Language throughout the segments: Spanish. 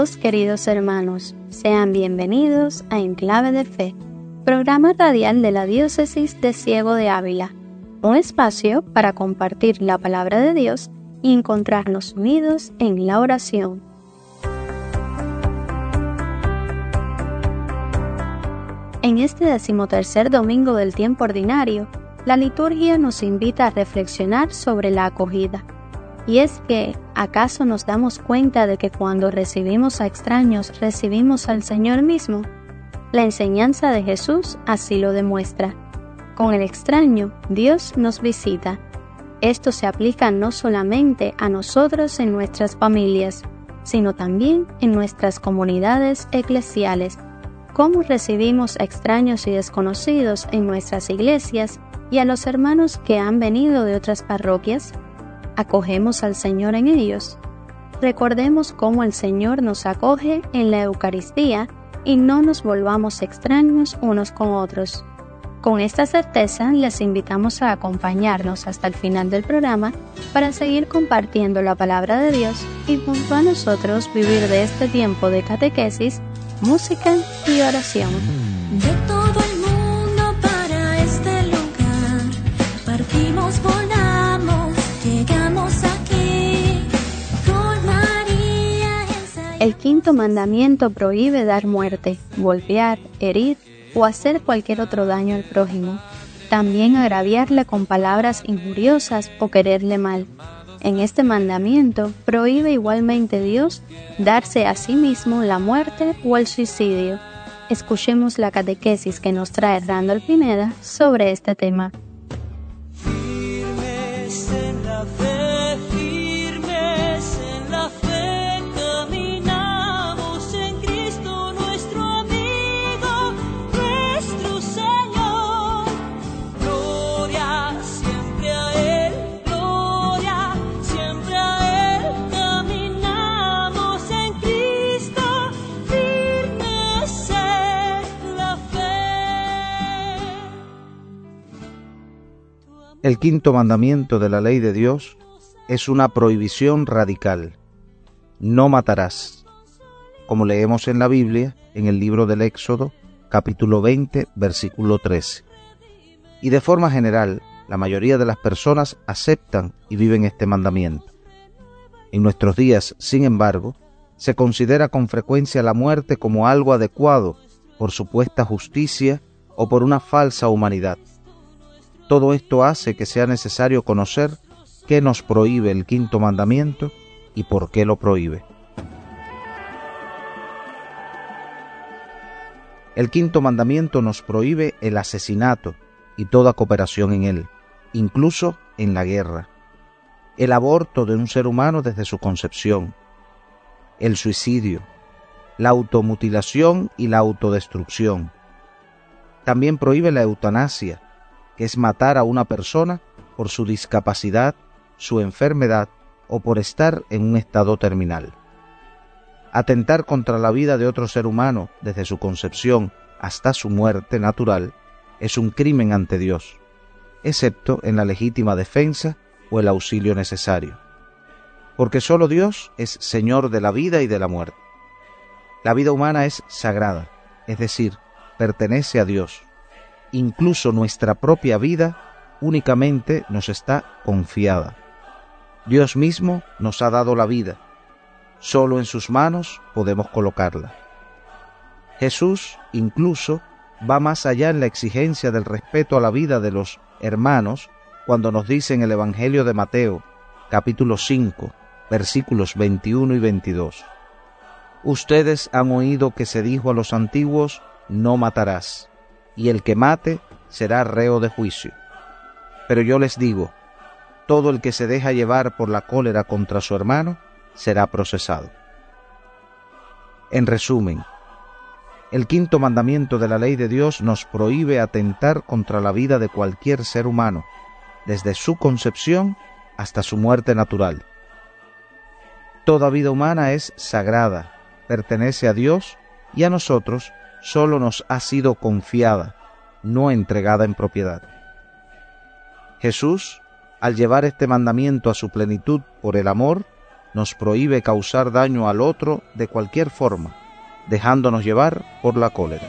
Queridos hermanos, sean bienvenidos a Enclave de Fe, programa radial de la Diócesis de Ciego de Ávila, un espacio para compartir la palabra de Dios y encontrarnos unidos en la oración. En este decimotercer domingo del tiempo ordinario, la liturgia nos invita a reflexionar sobre la acogida. Y es que, ¿acaso nos damos cuenta de que cuando recibimos a extraños recibimos al Señor mismo? La enseñanza de Jesús así lo demuestra. Con el extraño, Dios nos visita. Esto se aplica no solamente a nosotros en nuestras familias, sino también en nuestras comunidades eclesiales. ¿Cómo recibimos extraños y desconocidos en nuestras iglesias y a los hermanos que han venido de otras parroquias? ¿Acogemos al Señor en ellos? Recordemos cómo el Señor nos acoge en la Eucaristía y no nos volvamos extraños unos con otros. Con esta certeza les invitamos a acompañarnos hasta el final del programa para seguir compartiendo la palabra de Dios y junto a nosotros vivir de este tiempo de catequesis, música y oración. Quinto mandamiento prohíbe dar muerte, golpear, herir o hacer cualquier otro daño al prójimo. También agraviarle con palabras injuriosas o quererle mal. En este mandamiento prohíbe igualmente Dios darse a sí mismo la muerte o el suicidio. Escuchemos la catequesis que nos trae Randall Pineda sobre este tema. El quinto mandamiento de la ley de Dios es una prohibición radical. No matarás. Como leemos en la Biblia, en el libro del Éxodo, capítulo 20, versículo 13. Y de forma general, la mayoría de las personas aceptan y viven este mandamiento. En nuestros días, sin embargo, se considera con frecuencia la muerte como algo adecuado por supuesta justicia o por una falsa humanidad. Todo esto hace que sea necesario conocer qué nos prohíbe el quinto mandamiento y por qué lo prohíbe. El quinto mandamiento nos prohíbe el asesinato y toda cooperación en él, incluso en la guerra, el aborto de un ser humano desde su concepción, el suicidio, la automutilación y la autodestrucción. También prohíbe la eutanasia, es matar a una persona por su discapacidad, su enfermedad o por estar en un estado terminal. Atentar contra la vida de otro ser humano desde su concepción hasta su muerte natural es un crimen ante Dios, excepto en la legítima defensa o el auxilio necesario. Porque sólo Dios es Señor de la vida y de la muerte. La vida humana es sagrada, es decir, pertenece a Dios incluso nuestra propia vida únicamente nos está confiada. Dios mismo nos ha dado la vida, solo en sus manos podemos colocarla. Jesús incluso va más allá en la exigencia del respeto a la vida de los hermanos cuando nos dice en el Evangelio de Mateo, capítulo 5, versículos 21 y 22. Ustedes han oído que se dijo a los antiguos, no matarás y el que mate será reo de juicio. Pero yo les digo, todo el que se deja llevar por la cólera contra su hermano será procesado. En resumen, el quinto mandamiento de la ley de Dios nos prohíbe atentar contra la vida de cualquier ser humano, desde su concepción hasta su muerte natural. Toda vida humana es sagrada, pertenece a Dios y a nosotros solo nos ha sido confiada, no entregada en propiedad. Jesús, al llevar este mandamiento a su plenitud por el amor, nos prohíbe causar daño al otro de cualquier forma, dejándonos llevar por la cólera.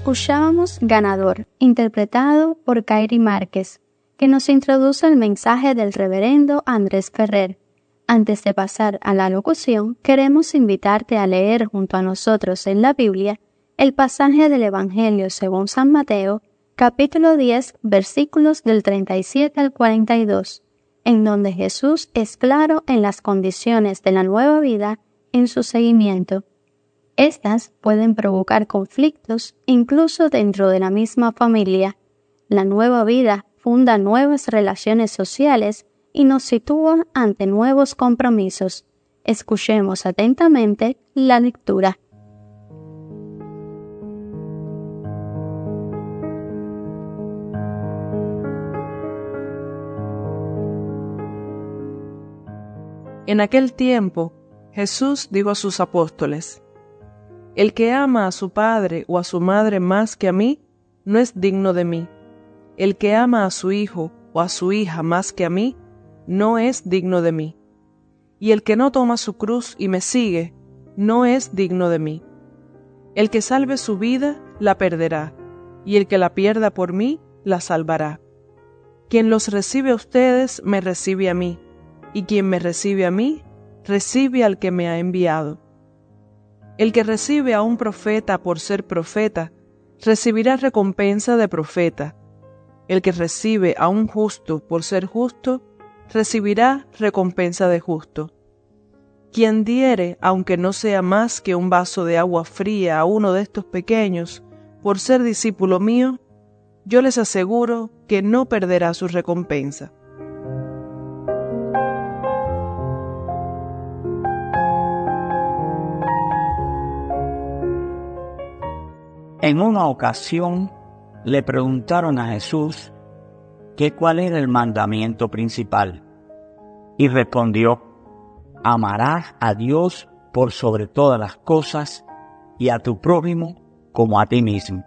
Escuchábamos Ganador, interpretado por Kairi Márquez, que nos introduce el mensaje del reverendo Andrés Ferrer. Antes de pasar a la locución, queremos invitarte a leer junto a nosotros en la Biblia el pasaje del Evangelio según San Mateo, capítulo 10, versículos del 37 al 42, en donde Jesús es claro en las condiciones de la nueva vida en su seguimiento. Estas pueden provocar conflictos incluso dentro de la misma familia. La nueva vida funda nuevas relaciones sociales y nos sitúa ante nuevos compromisos. Escuchemos atentamente la lectura. En aquel tiempo, Jesús dijo a sus apóstoles, El que ama a su padre o a su madre más que a mí, no es digno de mí. El que ama a su hijo o a su hija más que a mí, no es digno de mí. Y el que no toma su cruz y me sigue, no es digno de mí. El que salve su vida, la perderá, y el que la pierda por mí, la salvará. Quien los recibe a ustedes, me recibe a mí y quien me recibe a mí, recibe al que me ha enviado. El que recibe a un profeta por ser profeta, recibirá recompensa de profeta. El que recibe a un justo por ser justo, recibirá recompensa de justo. Quien diere, aunque no sea más que un vaso de agua fría a uno de estos pequeños, por ser discípulo mío, yo les aseguro que no perderá su recompensa. En una ocasión le preguntaron a Jesús que cuál era el mandamiento principal. Y respondió, amarás a Dios por sobre todas las cosas y a tu prójimo como a ti mismo.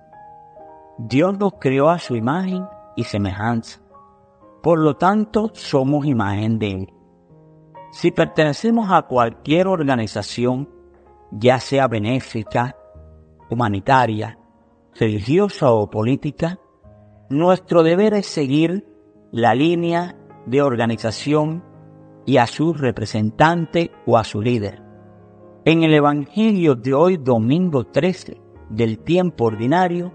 Dios nos creó a su imagen y semejanza. Por lo tanto, somos imagen de Él. Si pertenecemos a cualquier organización, ya sea benéfica, humanitaria, religiosa o política, nuestro deber es seguir la línea de organización y a su representante o a su líder. En el Evangelio de hoy, domingo 13 del tiempo ordinario,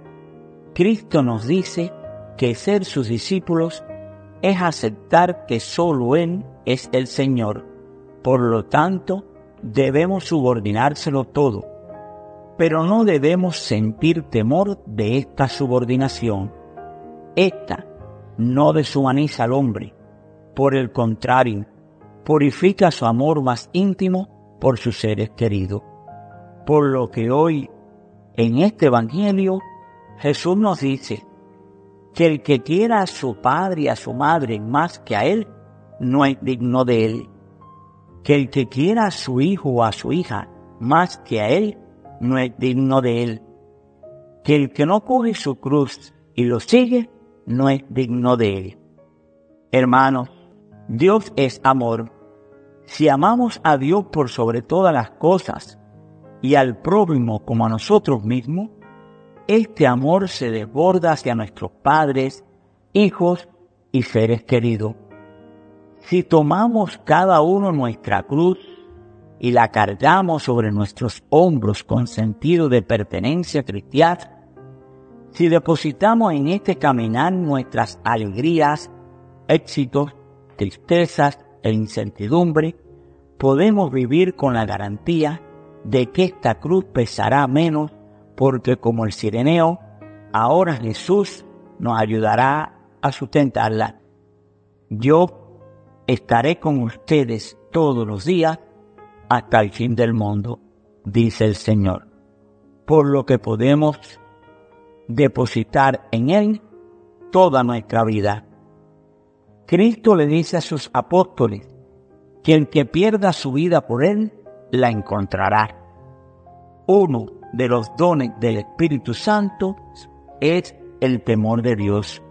Cristo nos dice que ser sus discípulos es aceptar que solo Él es el Señor. Por lo tanto, debemos subordinárselo todo pero no debemos sentir temor de esta subordinación. Esta no deshumaniza al hombre, por el contrario, purifica su amor más íntimo por sus seres queridos. Por lo que hoy, en este Evangelio, Jesús nos dice que el que quiera a su padre y a su madre más que a él, no es digno de él. Que el que quiera a su hijo o a su hija más que a él, no es digno de él. Que el que no coge su cruz y lo sigue, no es digno de él. Hermanos, Dios es amor. Si amamos a Dios por sobre todas las cosas y al prójimo como a nosotros mismos, este amor se desborda hacia nuestros padres, hijos y seres queridos. Si tomamos cada uno nuestra cruz y la cargamos sobre nuestros hombros con sentido de pertenencia cristiana, si depositamos en este caminar nuestras alegrías, éxitos, tristezas e incertidumbre, podemos vivir con la garantía de que esta cruz pesará menos porque como el sireneo, ahora Jesús nos ayudará a sustentarla. Yo estaré con ustedes todos los días hasta el fin del mundo, dice el Señor. Por lo que podemos depositar en Él toda nuestra vida. Cristo le dice a sus apóstoles que el que pierda su vida por Él, la encontrará. Uno de los dones del Espíritu Santo es el temor de Dios.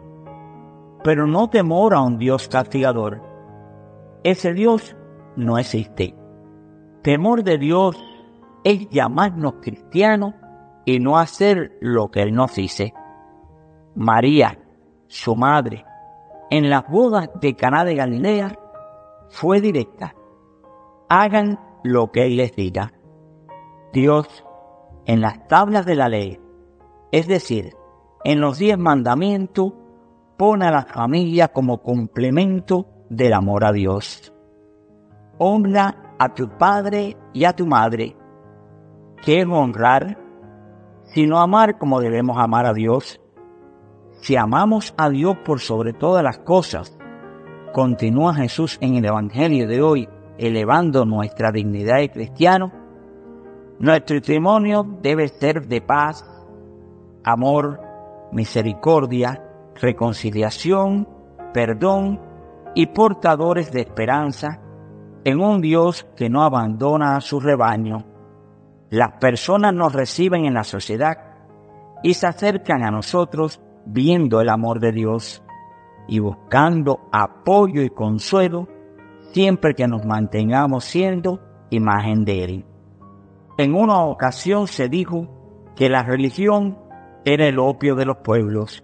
Pero no temor a un Dios castigador. Ese Dios no existe temor de Dios es llamarnos cristianos y no hacer lo que Él nos dice. María, su madre, en las bodas de Caná de Galilea, fue directa. Hagan lo que Él les diga. Dios, en las tablas de la ley, es decir, en los diez mandamientos, pone a la familia como complemento del amor a Dios. A tu padre y a tu madre. ¿Qué es honrar? Sino amar como debemos amar a Dios. Si amamos a Dios por sobre todas las cosas, continúa Jesús en el Evangelio de hoy elevando nuestra dignidad de cristiano, nuestro testimonio debe ser de paz, amor, misericordia, reconciliación, perdón y portadores de esperanza en un Dios que no abandona a su rebaño. Las personas nos reciben en la sociedad y se acercan a nosotros viendo el amor de Dios y buscando apoyo y consuelo siempre que nos mantengamos siendo imagen de Él. En una ocasión se dijo que la religión era el opio de los pueblos,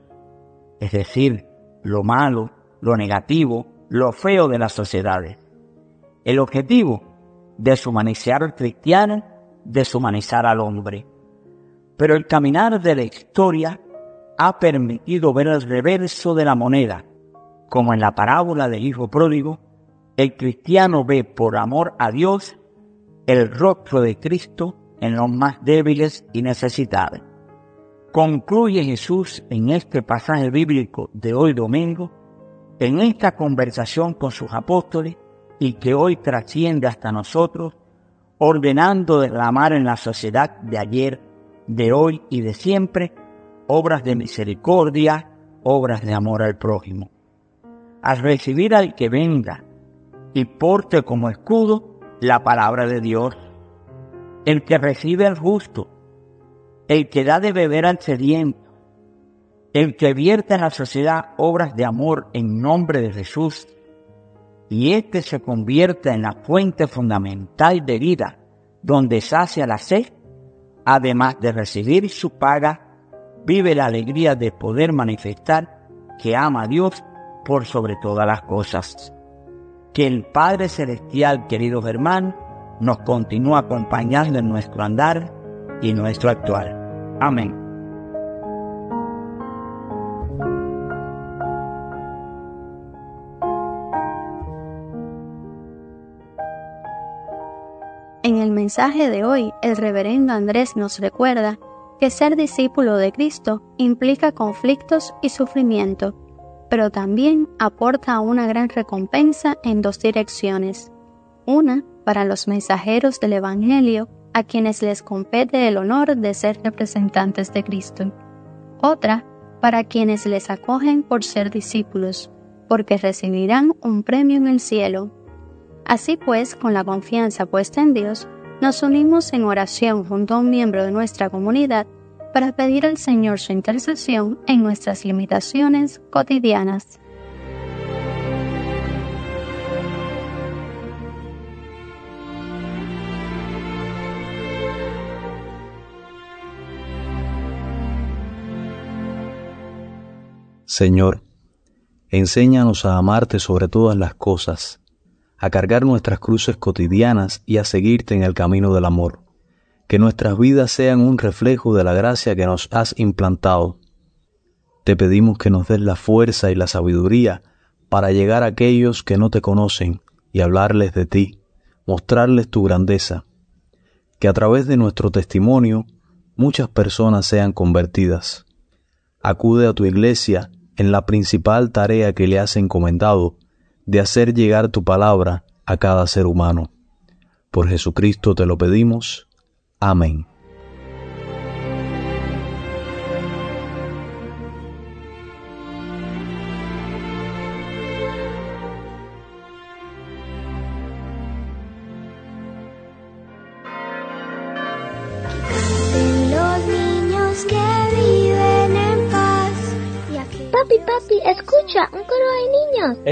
es decir, lo malo, lo negativo, lo feo de las sociedades. El objetivo, deshumanizar al cristiano, deshumanizar al hombre. Pero el caminar de la historia ha permitido ver el reverso de la moneda, como en la parábola del hijo pródigo, el cristiano ve por amor a Dios el rostro de Cristo en los más débiles y necesitados. Concluye Jesús en este pasaje bíblico de hoy domingo, en esta conversación con sus apóstoles y que hoy trasciende hasta nosotros, ordenando derramar en la sociedad de ayer, de hoy y de siempre obras de misericordia, obras de amor al prójimo. Al recibir al que venga y porte como escudo la palabra de Dios, el que recibe al justo, el que da de beber al sediento, el que vierte en la sociedad obras de amor en nombre de Jesús, y éste se convierte en la fuente fundamental de vida, donde sacia la sed, además de recibir su paga, vive la alegría de poder manifestar que ama a Dios por sobre todas las cosas. Que el Padre Celestial, queridos hermanos, nos continúe acompañando en nuestro andar y nuestro actuar. Amén. Mensaje de hoy, el reverendo Andrés nos recuerda que ser discípulo de Cristo implica conflictos y sufrimiento, pero también aporta una gran recompensa en dos direcciones. Una, para los mensajeros del Evangelio, a quienes les compete el honor de ser representantes de Cristo. Otra, para quienes les acogen por ser discípulos, porque recibirán un premio en el cielo. Así pues, con la confianza puesta en Dios, nos unimos en oración junto a un miembro de nuestra comunidad para pedir al Señor su intercesión en nuestras limitaciones cotidianas. Señor, enséñanos a amarte sobre todas las cosas, a cargar nuestras cruces cotidianas y a seguirte en el camino del amor. Que nuestras vidas sean un reflejo de la gracia que nos has implantado. Te pedimos que nos des la fuerza y la sabiduría para llegar a aquellos que no te conocen y hablarles de ti, mostrarles tu grandeza. Que a través de nuestro testimonio muchas personas sean convertidas. Acude a tu iglesia en la principal tarea que le has encomendado de hacer llegar tu palabra a cada ser humano. Por Jesucristo te lo pedimos. Amén.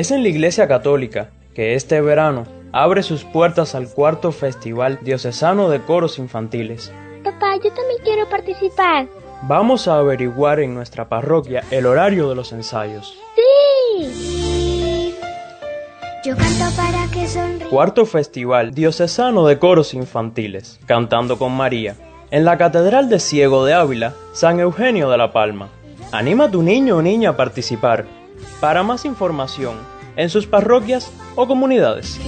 Es en la iglesia católica que este verano abre sus puertas al cuarto Festival Diocesano de Coros Infantiles. Papá, yo también quiero participar. Vamos a averiguar en nuestra parroquia el horario de los ensayos. ¡Sí! Yo canto para que sonríe. Cuarto Festival Diocesano de Coros Infantiles, Cantando con María, en la Catedral de Ciego de Ávila, San Eugenio de la Palma. Anima a tu niño o niña a participar para más información en sus parroquias o comunidades.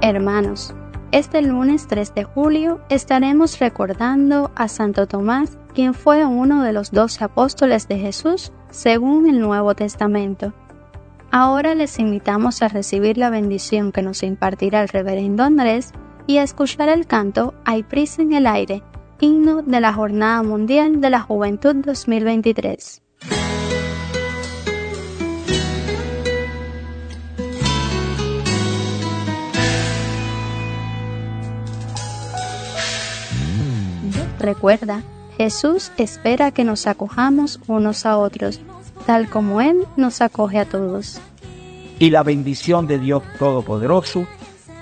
Hermanos, este lunes 3 de julio estaremos recordando a Santo Tomás, quien fue uno de los doce apóstoles de Jesús según el Nuevo Testamento. Ahora les invitamos a recibir la bendición que nos impartirá el reverendo Andrés y escuchar el canto Hay prisa en el aire, himno de la Jornada Mundial de la Juventud 2023. Recuerda, Jesús espera que nos acojamos unos a otros, tal como Él nos acoge a todos. Y la bendición de Dios Todopoderoso,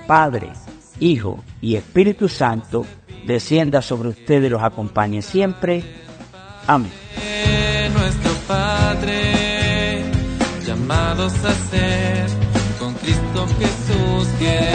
Padre, Hijo y Espíritu Santo, descienda sobre ustedes y los acompañe siempre. Amén. Nuestro Padre, llamados a ser con Cristo Jesús, queremos